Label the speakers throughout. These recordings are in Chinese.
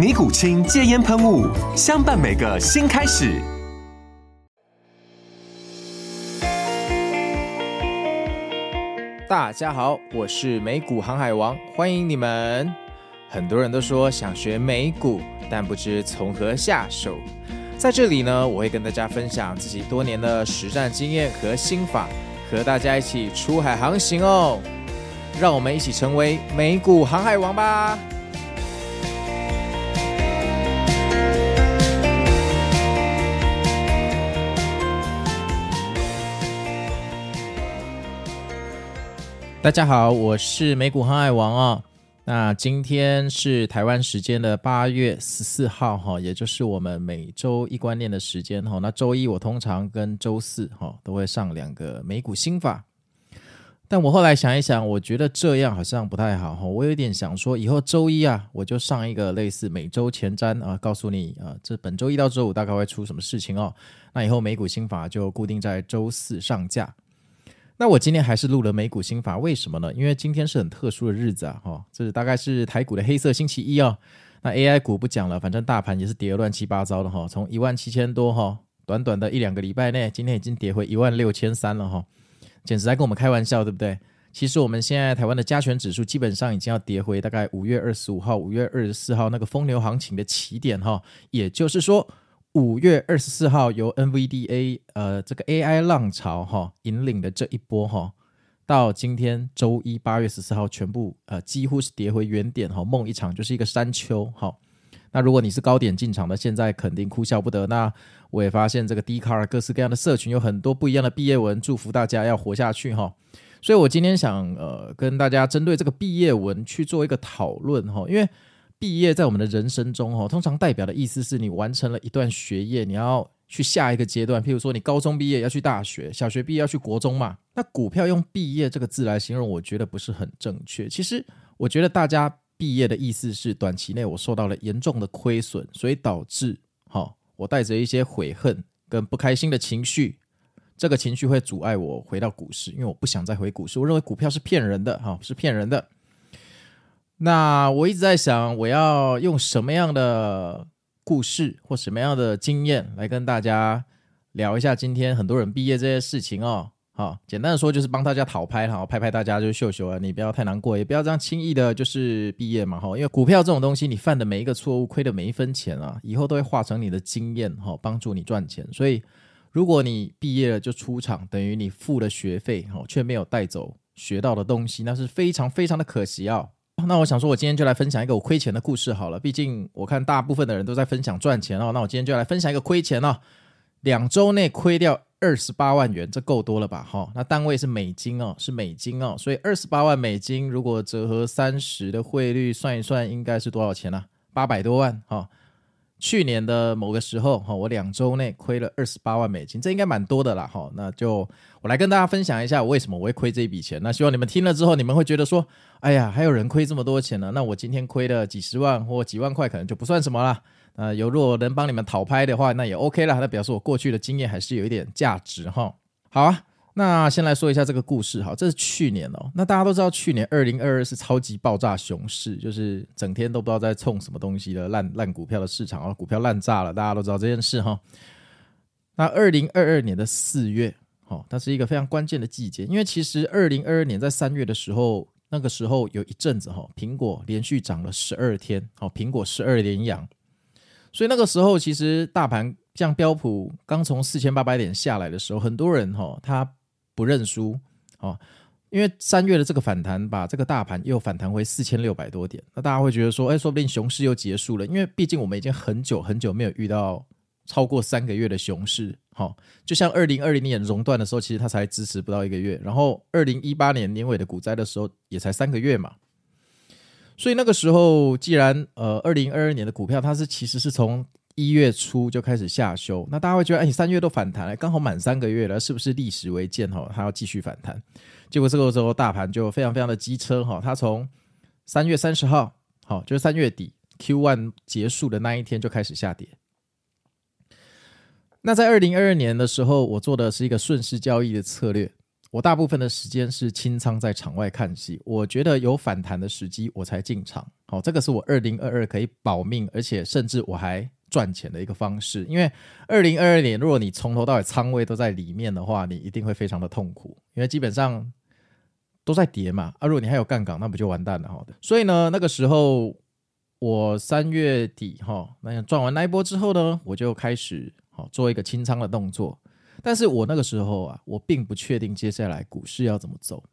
Speaker 1: 尼古清戒烟喷雾，相伴每个新开始。
Speaker 2: 大家好，我是美股航海王，欢迎你们。很多人都说想学美股，但不知从何下手。在这里呢，我会跟大家分享自己多年的实战经验和心法，和大家一起出海航行哦。让我们一起成为美股航海王吧！大家好，我是美股航海王哦。那今天是台湾时间的八月十四号哈，也就是我们每周一观念的时间哈。那周一我通常跟周四哈都会上两个美股心法，但我后来想一想，我觉得这样好像不太好哈。我有点想说，以后周一啊，我就上一个类似每周前瞻啊，告诉你啊，这本周一到周五大概会出什么事情哦。那以后美股心法就固定在周四上架。那我今天还是录了美股心法，为什么呢？因为今天是很特殊的日子啊，哈，这是大概是台股的黑色星期一哦。那 AI 股不讲了，反正大盘也是跌得乱七八糟的哈，从一万七千多哈，短短的一两个礼拜内，今天已经跌回一万六千三了哈，简直在跟我们开玩笑，对不对？其实我们现在台湾的加权指数基本上已经要跌回大概五月二十五号、五月二十四号那个疯牛行情的起点哈，也就是说。五月二十四号，由 NVDA 呃这个 AI 浪潮哈、引领的这一波哈、到今天周一八月十四号，全部呃几乎是跌回原点哈，梦一场，就是一个山丘哈、那如果你是高点进场的，现在肯定哭笑不得。那我也发现这个 d c a r 各式各样的社群有很多不一样的毕业文，祝福大家要活下去哈、所以我今天想呃跟大家针对这个毕业文去做一个讨论哈，因为。毕业在我们的人生中，哈，通常代表的意思是你完成了一段学业，你要去下一个阶段。譬如说，你高中毕业要去大学，小学毕业要去国中嘛。那股票用“毕业”这个字来形容，我觉得不是很正确。其实，我觉得大家毕业的意思是短期内我受到了严重的亏损，所以导致，哈，我带着一些悔恨跟不开心的情绪，这个情绪会阻碍我回到股市，因为我不想再回股市。我认为股票是骗人的，哈，是骗人的。那我一直在想，我要用什么样的故事或什么样的经验来跟大家聊一下今天很多人毕业这些事情哦。好，简单的说就是帮大家讨拍，好，拍拍大家就秀秀啊，你不要太难过，也不要这样轻易的就是毕业嘛，哈，因为股票这种东西，你犯的每一个错误，亏的每一分钱啊，以后都会化成你的经验，哈，帮助你赚钱。所以，如果你毕业了就出场，等于你付了学费，哈，却没有带走学到的东西，那是非常非常的可惜啊。那我想说，我今天就来分享一个我亏钱的故事好了。毕竟我看大部分的人都在分享赚钱哦。那我今天就来分享一个亏钱哦。两周内亏掉二十八万元，这够多了吧？哈，那单位是美金哦，是美金哦。所以二十八万美金，如果折合三十的汇率算一算，应该是多少钱呢？八百多万哈。去年的某个时候，哈，我两周内亏了二十八万美金，这应该蛮多的啦，哈。那就我来跟大家分享一下，为什么我会亏这一笔钱。那希望你们听了之后，你们会觉得说，哎呀，还有人亏这么多钱呢？那我今天亏了几十万或几万块，可能就不算什么啦。呃，有如果能帮你们讨拍的话，那也 OK 啦。那表示我过去的经验还是有一点价值，哈。好啊。那先来说一下这个故事哈，这是去年哦。那大家都知道，去年二零二二是超级爆炸熊市，就是整天都不知道在冲什么东西的烂烂股票的市场啊，股票烂炸了，大家都知道这件事哈。那二零二二年的四月，哈，它是一个非常关键的季节，因为其实二零二二年在三月的时候，那个时候有一阵子哈，苹果连续涨了十二天，好，苹果十二连阳，所以那个时候其实大盘像标普刚从四千八百点下来的时候，很多人哈、他不认输哦，因为三月的这个反弹把这个大盘又反弹回四千六百多点，那大家会觉得说，哎，说不定熊市又结束了，因为毕竟我们已经很久很久没有遇到超过三个月的熊市。好，就像二零二零年熔断的时候，其实它才支持不到一个月，然后二零一八年年尾的股灾的时候也才三个月嘛。所以那个时候，既然呃二零二二年的股票它是其实是从一月初就开始下修，那大家会觉得，哎，你三月都反弹了，刚好满三个月了，是不是历史为鉴哈？它要继续反弹？结果这个时候大盘就非常非常的机车哈，它从三月三十号，好，就是三月底 Q one 结束的那一天就开始下跌。那在二零二二年的时候，我做的是一个顺势交易的策略。我大部分的时间是清仓在场外看戏，我觉得有反弹的时机我才进场。好，这个是我二零二二可以保命，而且甚至我还赚钱的一个方式。因为二零二二年，如果你从头到尾仓位都在里面的话，你一定会非常的痛苦，因为基本上都在跌嘛。啊，如果你还有杠杆，那不就完蛋了哈。所以呢，那个时候我三月底哈，那赚完那一波之后呢，我就开始好。做一个清仓的动作，但是我那个时候啊，我并不确定接下来股市要怎么走。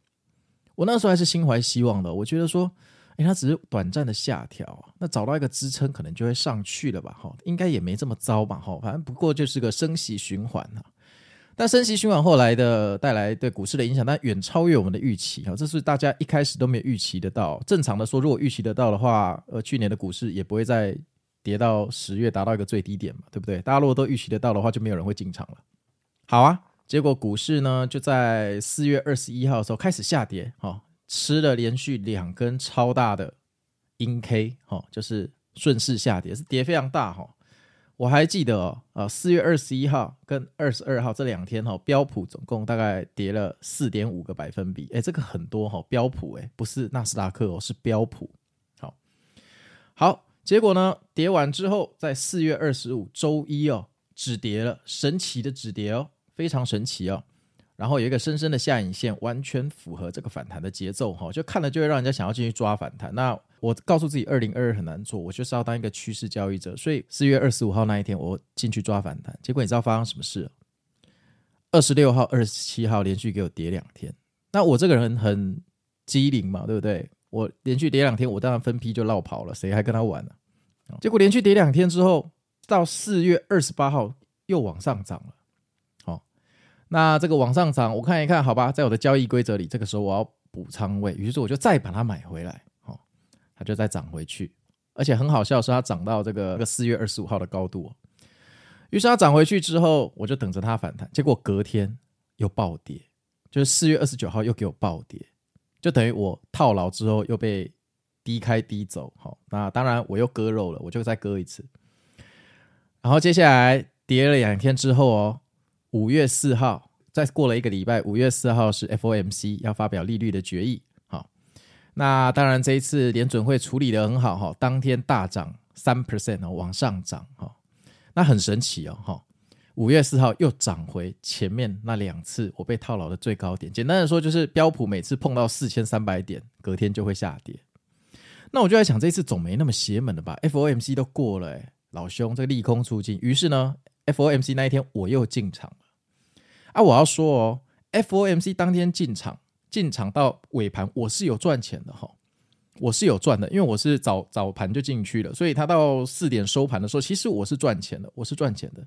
Speaker 2: 我那时候还是心怀希望的，我觉得说，诶，它只是短暂的下调，那找到一个支撑，可能就会上去了吧？哈，应该也没这么糟吧？哈，反正不过就是个升息循环啊。但升息循环后来的带来对股市的影响，但远超越我们的预期啊，这是大家一开始都没有预期得到。正常的说，如果预期得到的话，呃，去年的股市也不会再。跌到十月达到一个最低点嘛，对不对？大家如果都预期得到的话，就没有人会进场了。好啊，结果股市呢就在四月二十一号的时候开始下跌，哈，吃了连续两根超大的阴 K，哈，就是顺势下跌，是跌非常大哈。我还记得哦，啊，四月二十一号跟二十二号这两天哈，标普总共大概跌了四点五个百分比，哎，这个很多哈，标普哎，不是纳斯达克哦，是标普。好，好。结果呢？跌完之后，在四月二十五周一哦，止跌了，神奇的止跌哦，非常神奇哦。然后有一个深深的下影线，完全符合这个反弹的节奏哈，就看了就会让人家想要进去抓反弹。那我告诉自己，二零二二很难做，我就是要当一个趋势交易者。所以四月二十五号那一天，我进去抓反弹。结果你知道发生什么事？二十六号、二十七号连续给我跌两天。那我这个人很机灵嘛，对不对？我连续跌两天，我当然分批就落跑了，谁还跟他玩呢？结果连续跌两天之后，到四月二十八号又往上涨了。那这个往上涨，我看一看，好吧，在我的交易规则里，这个时候我要补仓位，于是我就再把它买回来。好，它就再涨回去，而且很好笑，是它涨到这个这个四月二十五号的高度。于是它涨回去之后，我就等着它反弹，结果隔天又暴跌，就是四月二十九号又给我暴跌。就等于我套牢之后又被低开低走，好，那当然我又割肉了，我就再割一次。然后接下来跌了两天之后哦，五月四号再过了一个礼拜，五月四号是 FOMC 要发表利率的决议，好，那当然这一次联准会处理得很好哈，当天大涨三 percent，往上涨哈，那很神奇哦哈。五月四号又涨回前面那两次我被套牢的最高点。简单的说，就是标普每次碰到四千三百点，隔天就会下跌。那我就在想，这次总没那么邪门了吧？FOMC 都过了，老兄，这个利空出尽。于是呢，FOMC 那一天我又进场了。啊，我要说哦，FOMC 当天进场，进场到尾盘我是有赚钱的哈，我是有赚的，因为我是早早盘就进去了，所以他到四点收盘的时候，其实我是赚钱的，我是赚钱的。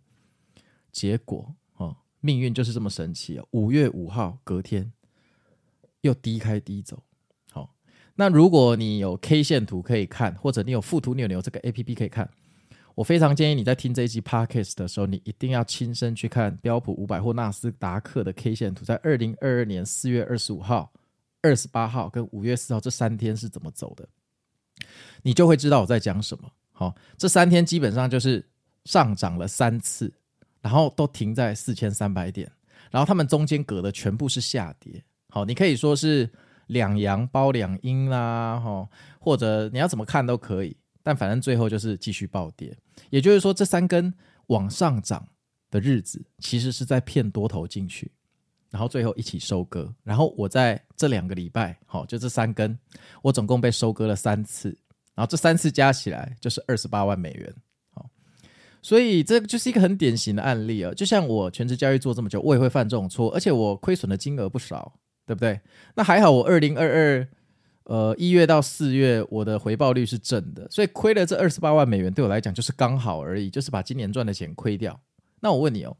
Speaker 2: 结果哦，命运就是这么神奇啊！五月五号隔天又低开低走。好，那如果你有 K 线图可以看，或者你有富途牛牛这个 APP 可以看，我非常建议你在听这一集 Podcast 的时候，你一定要亲身去看标普五百或纳斯达克的 K 线图，在二零二二年四月二十五号、二十八号跟五月四号这三天是怎么走的，你就会知道我在讲什么。好，这三天基本上就是上涨了三次。然后都停在四千三百点，然后他们中间隔的全部是下跌。好，你可以说是两阳包两阴啦，哈，或者你要怎么看都可以。但反正最后就是继续暴跌。也就是说，这三根往上涨的日子，其实是在骗多头进去，然后最后一起收割。然后我在这两个礼拜，好，就这三根，我总共被收割了三次，然后这三次加起来就是二十八万美元。好，所以这就是一个很典型的案例啊。就像我全职交易做这么久，我也会犯这种错，而且我亏损的金额不少，对不对？那还好，我二零二二呃一月到四月我的回报率是正的，所以亏了这二十八万美元对我来讲就是刚好而已，就是把今年赚的钱亏掉。那我问你哦，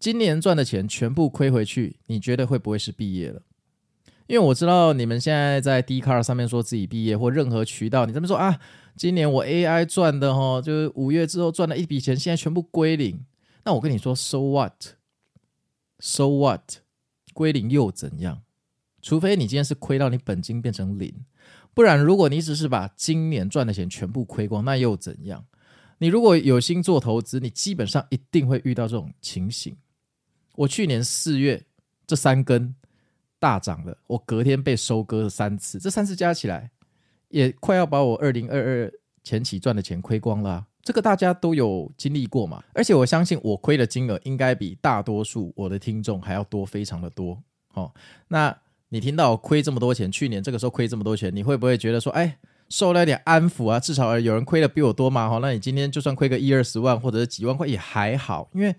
Speaker 2: 今年赚的钱全部亏回去，你觉得会不会是毕业了？因为我知道你们现在在 Dcar 上面说自己毕业，或任何渠道，你这么说啊，今年我 AI 赚的哈，就是五月之后赚了一笔钱，现在全部归零。那我跟你说，So what？So what？归零又怎样？除非你今天是亏到你本金变成零，不然如果你只是把今年赚的钱全部亏光，那又怎样？你如果有心做投资，你基本上一定会遇到这种情形。我去年四月这三根。大涨了，我隔天被收割了三次，这三次加起来也快要把我二零二二前期赚的钱亏光了。这个大家都有经历过嘛，而且我相信我亏的金额应该比大多数我的听众还要多，非常的多。哦，那你听到亏这么多钱，去年这个时候亏这么多钱，你会不会觉得说，哎，受了点安抚啊？至少有人亏的比我多嘛？哈，那你今天就算亏个一二十万或者是几万块也还好，因为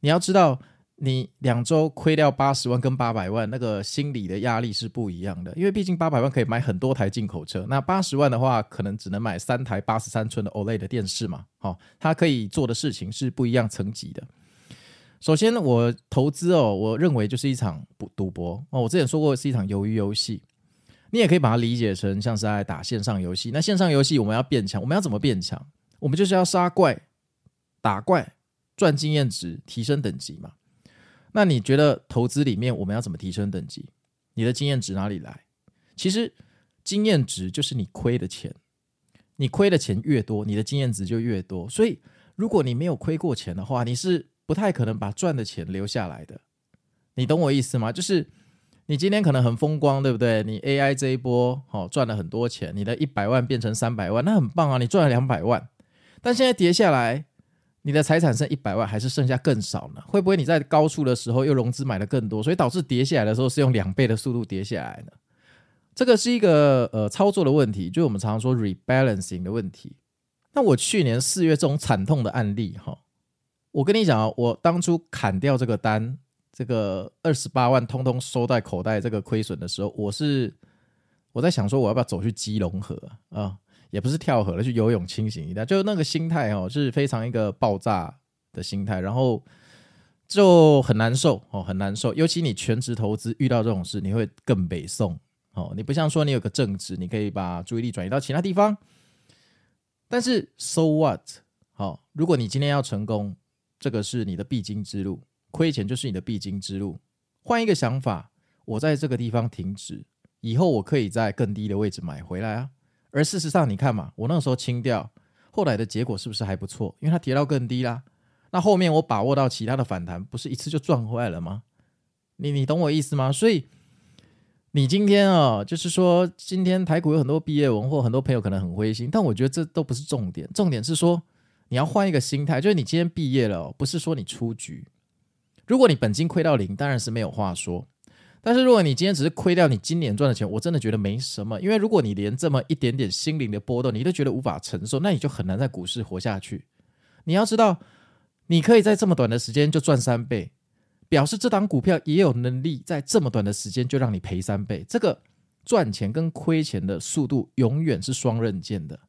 Speaker 2: 你要知道。你两周亏掉八十万跟八百万，那个心理的压力是不一样的，因为毕竟八百万可以买很多台进口车，那八十万的话，可能只能买三台八十三寸的 OLED 的电视嘛。好，它可以做的事情是不一样层级的。首先，我投资哦，我认为就是一场赌赌博哦。我之前说过是一场鱿鱼游戏，你也可以把它理解成像是在打线上游戏。那线上游戏我们要变强，我们要怎么变强？我们就是要杀怪、打怪、赚经验值、提升等级嘛。那你觉得投资里面我们要怎么提升等级？你的经验值哪里来？其实经验值就是你亏的钱，你亏的钱越多，你的经验值就越多。所以如果你没有亏过钱的话，你是不太可能把赚的钱留下来的。你懂我意思吗？就是你今天可能很风光，对不对？你 AI 这一波好赚了很多钱，你的一百万变成三百万，那很棒啊！你赚了两百万，但现在跌下来。你的财产剩一百万，还是剩下更少呢？会不会你在高处的时候又融资买了更多，所以导致跌下来的时候是用两倍的速度跌下来呢？这个是一个呃操作的问题，就我们常常说 rebalancing 的问题。那我去年四月这种惨痛的案例哈，我跟你讲啊，我当初砍掉这个单，这个二十八万通通收在口袋，这个亏损的时候，我是我在想说，我要不要走去基隆河啊？也不是跳河了，去游泳清醒一下，就那个心态哦，是非常一个爆炸的心态，然后就很难受哦，很难受。尤其你全职投资遇到这种事，你会更北宋哦。你不像说你有个正职，你可以把注意力转移到其他地方。但是 so what？好，如果你今天要成功，这个是你的必经之路，亏钱就是你的必经之路。换一个想法，我在这个地方停止，以后我可以在更低的位置买回来啊。而事实上，你看嘛，我那个时候清掉，后来的结果是不是还不错？因为它跌到更低啦。那后面我把握到其他的反弹，不是一次就赚回来了吗？你你懂我意思吗？所以你今天啊、就是说今天台股有很多毕业文或很多朋友可能很灰心，但我觉得这都不是重点，重点是说你要换一个心态，就是你今天毕业了、不是说你出局。如果你本金亏到零，当然是没有话说。但是如果你今天只是亏掉你今年赚的钱，我真的觉得没什么，因为如果你连这么一点点心灵的波动你都觉得无法承受，那你就很难在股市活下去。你要知道，你可以在这么短的时间就赚三倍，表示这档股票也有能力在这么短的时间就让你赔三倍。这个赚钱跟亏钱的速度永远是双刃剑的。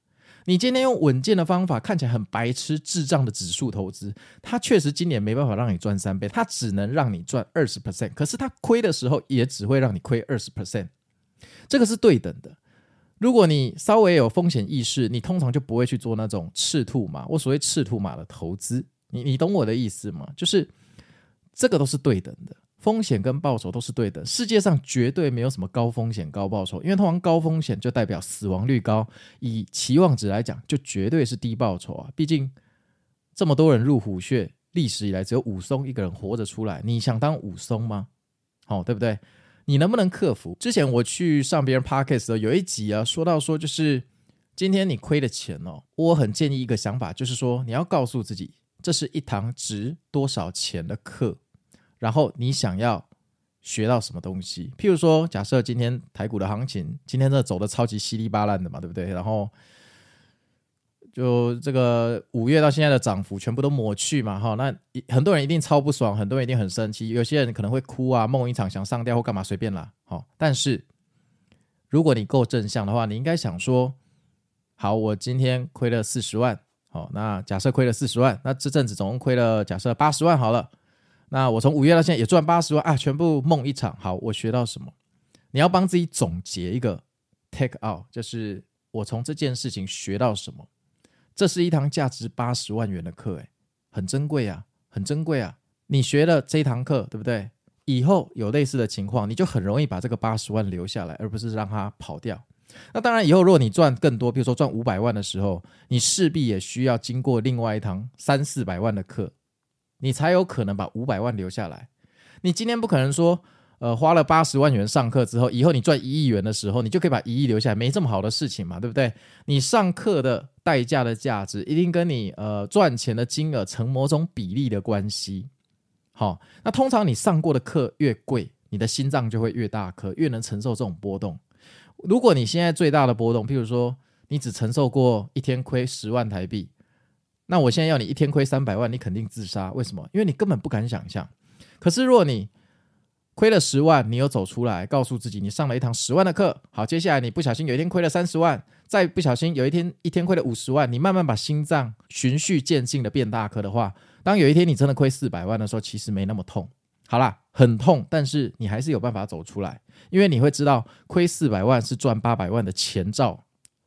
Speaker 2: 你今天用稳健的方法，看起来很白痴、智障的指数投资，它确实今年没办法让你赚三倍，它只能让你赚二十 percent。可是它亏的时候，也只会让你亏二十 percent。这个是对等的。如果你稍微有风险意识，你通常就不会去做那种赤兔马。我所谓赤兔马的投资，你你懂我的意思吗？就是这个都是对等的。风险跟报酬都是对的，世界上绝对没有什么高风险高报酬，因为通常高风险就代表死亡率高，以期望值来讲，就绝对是低报酬啊。毕竟这么多人入虎穴，历史以来只有武松一个人活着出来，你想当武松吗？好，对不对？你能不能克服？之前我去上别人 podcast 的时候，有一集啊，说到说就是今天你亏的钱哦，我很建议一个想法，就是说你要告诉自己，这是一堂值多少钱的课。然后你想要学到什么东西？譬如说，假设今天台股的行情今天这走的超级稀里巴烂的嘛，对不对？然后就这个五月到现在的涨幅全部都抹去嘛，哈，那很多人一定超不爽，很多人一定很生气，有些人可能会哭啊，梦一场想上吊或干嘛随便啦，好，但是如果你够正向的话，你应该想说，好，我今天亏了四十万，好，那假设亏了四十万，那这阵子总共亏了假设八十万好了，那我从五月到现在也赚八十万啊，全部梦一场，好，我学到什么？你要帮自己总结一个 take out，就是我从这件事情学到什么。这是一堂价值八十万元的课，诶，很珍贵啊，很珍贵啊！你学了这一堂课，对不对？以后有类似的情况，你就很容易把这个八十万留下来，而不是让它跑掉。那当然，以后如果你赚更多，比如说赚五百万的时候，你势必也需要经过另外一堂三四百万的课，你才有可能把五百万留下来。你今天不可能说。呃，花了八十万元上课之后，以后你赚一亿元的时候，你就可以把一亿留下来，没这么好的事情嘛，对不对？你上课的代价的价值，一定跟你呃赚钱的金额成某种比例的关系。好，那通常你上过的课越贵，你的心脏就会越大颗，越能承受这种波动。如果你现在最大的波动，譬如说你只承受过一天亏十万台币，那我现在要你一天亏三百万，你肯定自杀。为什么？因为你根本不敢想象。可是如果你亏了十万，你又走出来，告诉自己你上了一堂十万的课。好，接下来你不小心有一天亏了三十万，再不小心有一天一天亏了五十万，你慢慢把心脏循序渐进的变大颗的话，当有一天你真的亏四百万的时候，其实没那么痛。好啦，很痛，但是你还是有办法走出来，因为你会知道亏四百万是赚八百万的前兆，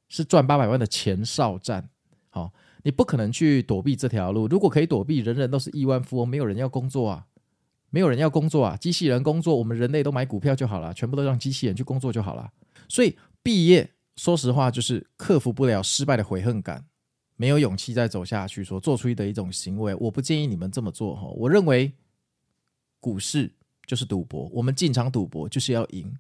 Speaker 2: 是赚八百万的前哨战。好，你不可能去躲避这条路。如果可以躲避，人人都是亿万富翁，没有人要工作啊。没有人要工作啊，机器人工作，我们人类都买股票就好了，全部都让机器人去工作就好了。所以毕业，说实话就是克服不了失败的悔恨感，没有勇气再走下去，所做出的一种行为。我不建议你们这么做哈。我认为股市就是赌博，我们进场赌博就是要赢，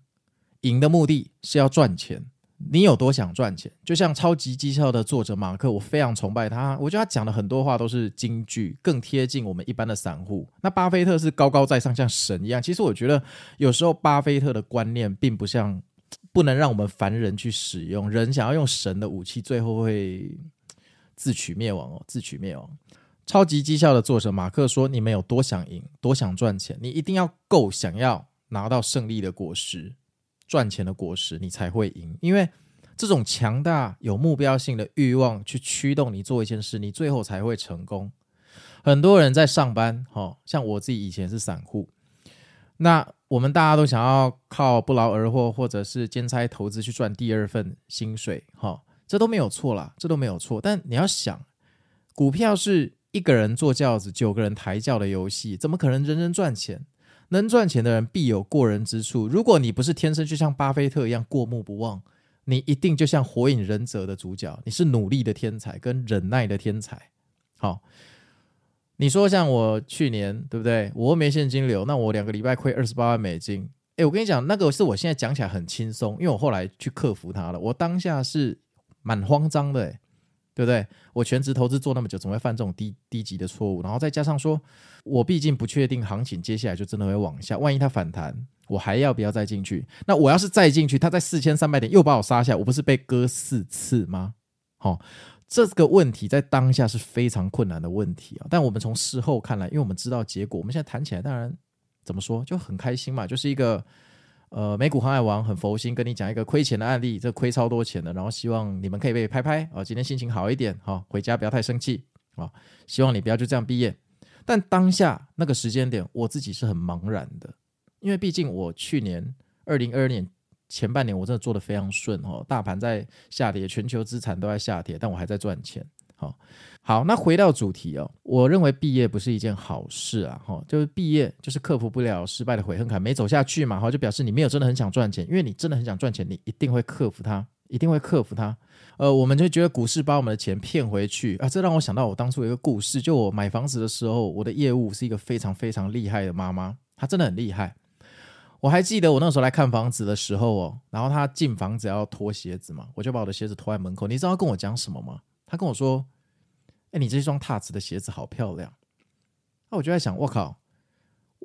Speaker 2: 赢的目的是要赚钱。你有多想赚钱？就像超级绩效的作者马克，我非常崇拜他。我觉得他讲的很多话都是金句，更贴近我们一般的散户。那巴菲特是高高在上，像神一样。其实我觉得有时候巴菲特的观念并不像，不能让我们凡人去使用。人想要用神的武器，最后会自取灭亡哦，自取灭亡。超级绩效的作者马克说：“你们有多想赢，多想赚钱，你一定要够想要拿到胜利的果实。”赚钱的果实，你才会赢。因为这种强大有目标性的欲望去驱动你做一件事，你最后才会成功。很多人在上班，哈，像我自己以前是散户，那我们大家都想要靠不劳而获，或者是兼差投资去赚第二份薪水，哈，这都没有错啦，这都没有错。但你要想，股票是一个人坐轿子，九个人抬轿的游戏，怎么可能人人赚钱？能赚钱的人必有过人之处。如果你不是天生就像巴菲特一样过目不忘，你一定就像《火影忍者》的主角，你是努力的天才跟忍耐的天才。好，你说像我去年对不对？我又没现金流，那我两个礼拜亏二十八万美金。诶，我跟你讲，那个是我现在讲起来很轻松，因为我后来去克服它了。我当下是蛮慌张的诶，对不对？我全职投资做那么久，总会犯这种低低级的错误，然后再加上说。我毕竟不确定行情接下来就真的会往下，万一它反弹，我还要不要再进去？那我要是再进去，它在四千三百点又把我杀下，我不是被割四次吗？好、这个问题在当下是非常困难的问题啊。但我们从事后看来，因为我们知道结果，我们现在谈起来当然怎么说就很开心嘛，就是一个呃美股航海王很佛心跟你讲一个亏钱的案例，这亏超多钱的，然后希望你们可以被拍拍啊、哦，今天心情好一点，哈、哦、回家不要太生气啊、哦，希望你不要就这样毕业。但当下那个时间点，我自己是很茫然的，因为毕竟我去年二零二二年前半年我真的做得非常顺哦，大盘在下跌，全球资产都在下跌，但我还在赚钱。好，好，那回到主题哦，我认为毕业不是一件好事啊，哈，就是毕业就是克服不了失败的悔恨感，没走下去嘛，哈，就表示你没有真的很想赚钱，因为你真的很想赚钱，你一定会克服它。一定会克服它。呃，我们就觉得股市把我们的钱骗回去啊，这让我想到我当初一个故事，就我买房子的时候，我的业务是一个非常非常厉害的妈妈，她真的很厉害。我还记得我那时候来看房子的时候哦，然后她进房子要脱鞋子嘛，我就把我的鞋子脱在门口。你知道她跟我讲什么吗？他跟我说：“哎，你这双踏子的鞋子好漂亮。”那我就在想，我靠，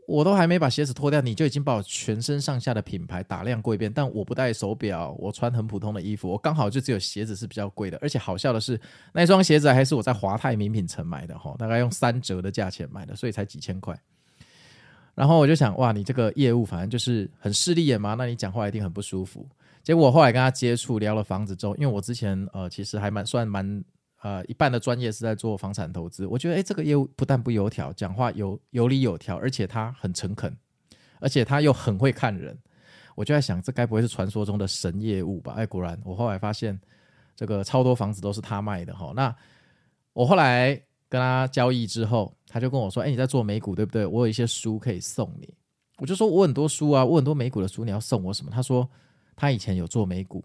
Speaker 2: 我都还没把鞋子脱掉，你就已经把我全身上下的品牌打量过一遍。但我不戴手表，我穿很普通的衣服，我刚好就只有鞋子是比较贵的。而且好笑的是，那双鞋子还是我在华泰名品城买的哈，大概用三折的价钱买的，所以才几千块。然后我就想，哇，你这个业务反正就是很势利眼嘛，那你讲话一定很不舒服。结果我后来跟他接触聊了房子之后，因为我之前呃其实还蛮算蛮。呃，一半的专业是在做房产投资，我觉得诶，这个业务不但不油条，讲话有有理有条，而且他很诚恳，而且他又很会看人，我就在想，这该不会是传说中的神业务吧？哎，果然，我后来发现这个超多房子都是他卖的哈。那我后来跟他交易之后，他就跟我说，哎，你在做美股对不对？我有一些书可以送你。我就说我很多书啊，我很多美股的书，你要送我什么？他说他以前有做美股，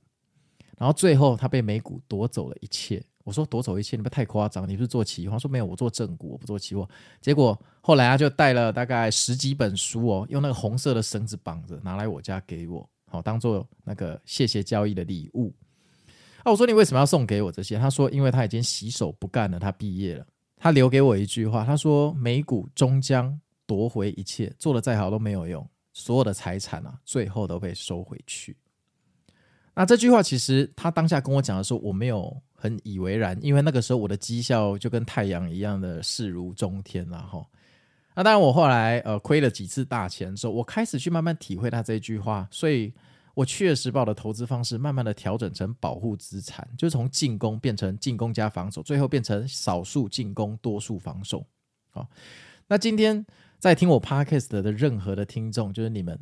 Speaker 2: 然后最后他被美股夺走了一切。我说夺走一切，你不太夸张？你不是做期货？他说没有，我做正股，我不做期货。结果后来他就带了大概十几本书哦，用那个红色的绳子绑着，拿来我家给我，好当做那个谢谢交易的礼物。啊，我说你为什么要送给我这些？他说因为他已经洗手不干了，他毕业了。他留给我一句话，他说美股终将夺回一切，做得再好都没有用，所有的财产啊，最后都被收回去。那这句话其实他当下跟我讲的时候，我没有。很以为然，因为那个时候我的绩效就跟太阳一样的势如中天了哈。那当然，我后来呃亏了几次大钱之后，我开始去慢慢体会他这句话，所以我确实把我的投资方式慢慢的调整成保护资产，就从进攻变成进攻加防守，最后变成少数进攻多数防守。好，那今天在听我 Podcast 的任何的听众，就是你们，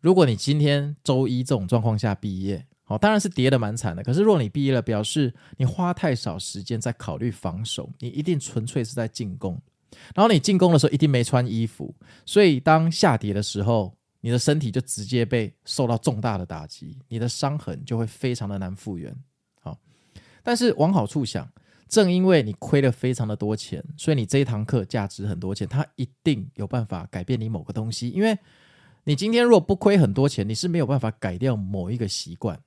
Speaker 2: 如果你今天周一这种状况下毕业。哦，当然是跌得蛮惨的。可是，若你毕业了，表示你花太少时间在考虑防守，你一定纯粹是在进攻。然后你进攻的时候一定没穿衣服，所以当下跌的时候，你的身体就直接被受到重大的打击，你的伤痕就会非常的难复原。好，但是往好处想，正因为你亏了非常的多钱，所以你这一堂课价值很多钱，它一定有办法改变你某个东西。因为你今天若不亏很多钱，你是没有办法改掉某一个习惯。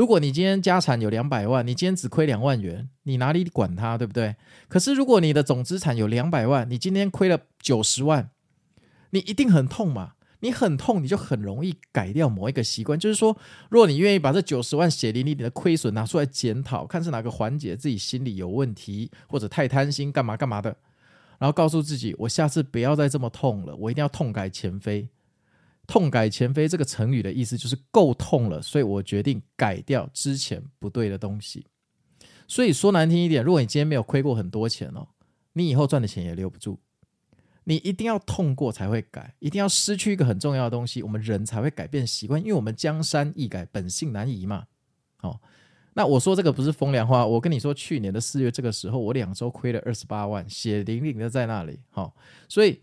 Speaker 2: 如果你今天家产有两百万，你今天只亏两万元，你哪里管它，对不对？可是如果你的总资产有两百万，你今天亏了九十万，你一定很痛嘛？你很痛，你就很容易改掉某一个习惯。就是说，如果你愿意把这九十万血淋淋的亏损拿出来检讨，看是哪个环节自己心里有问题，或者太贪心，干嘛干嘛的，然后告诉自己，我下次不要再这么痛了，我一定要痛改前非。痛改前非这个成语的意思就是够痛了，所以我决定改掉之前不对的东西。所以说难听一点，如果你今天没有亏过很多钱哦，你以后赚的钱也留不住。你一定要痛过才会改，一定要失去一个很重要的东西，我们人才会改变习惯，因为我们江山易改，本性难移嘛。好，那我说这个不是风凉话，我跟你说，去年的四月这个时候，我两周亏了二十八万，血淋淋的在那里。好，所以。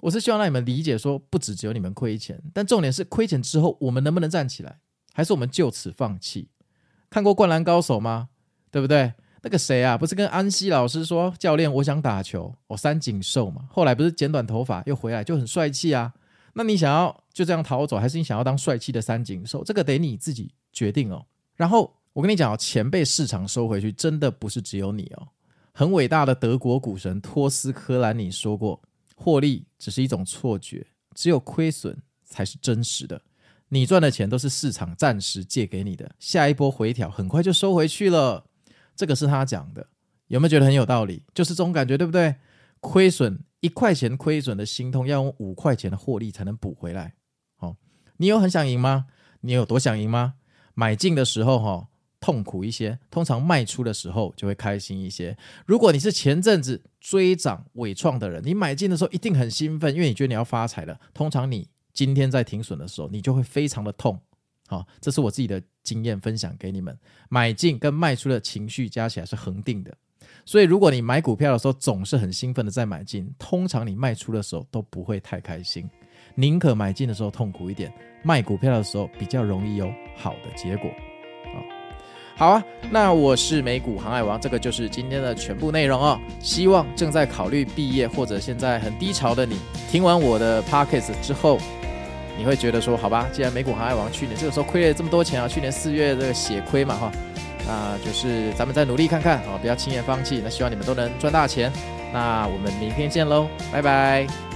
Speaker 2: 我是希望让你们理解，说不只只有你们亏钱，但重点是亏钱之后，我们能不能站起来，还是我们就此放弃？看过《灌篮高手》吗？对不对？那个谁啊，不是跟安西老师说，教练，我想打球，我三井寿嘛。后来不是剪短头发又回来，就很帅气啊。那你想要就这样逃走，还是你想要当帅气的三井寿？这个得你自己决定哦。然后我跟你讲哦，钱被市场收回去，真的不是只有你哦。很伟大的德国股神托斯科兰尼说过。获利只是一种错觉，只有亏损才是真实的。你赚的钱都是市场暂时借给你的，下一波回调很快就收回去了。这个是他讲的，有没有觉得很有道理？就是这种感觉，对不对？亏损一块钱亏损的心痛，要用五块钱的获利才能补回来。好，你有很想赢吗？你有多想赢吗？买进的时候，哈。痛苦一些，通常卖出的时候就会开心一些。如果你是前阵子追涨纬创的人，你买进的时候一定很兴奋，因为你觉得你要发财了。通常你今天在停损的时候，你就会非常的痛。好，这是我自己的经验分享给你们。买进跟卖出的情绪加起来是恒定的，所以如果你买股票的时候总是很兴奋的在买进，通常你卖出的时候都不会太开心。宁可买进的时候痛苦一点，卖股票的时候比较容易有好的结果。好啊，那我是美股航海王，这个就是今天的全部内容哦。希望正在考虑毕业或者现在很低潮的你，听完我的 podcast 之后，你会觉得说，好吧，既然美股航海王去年这个时候亏了这么多钱啊，去年四月这个血亏嘛哈，那就是咱们再努力看看啊，不要轻言放弃。那希望你们都能赚大钱。那我们明天见喽，拜拜。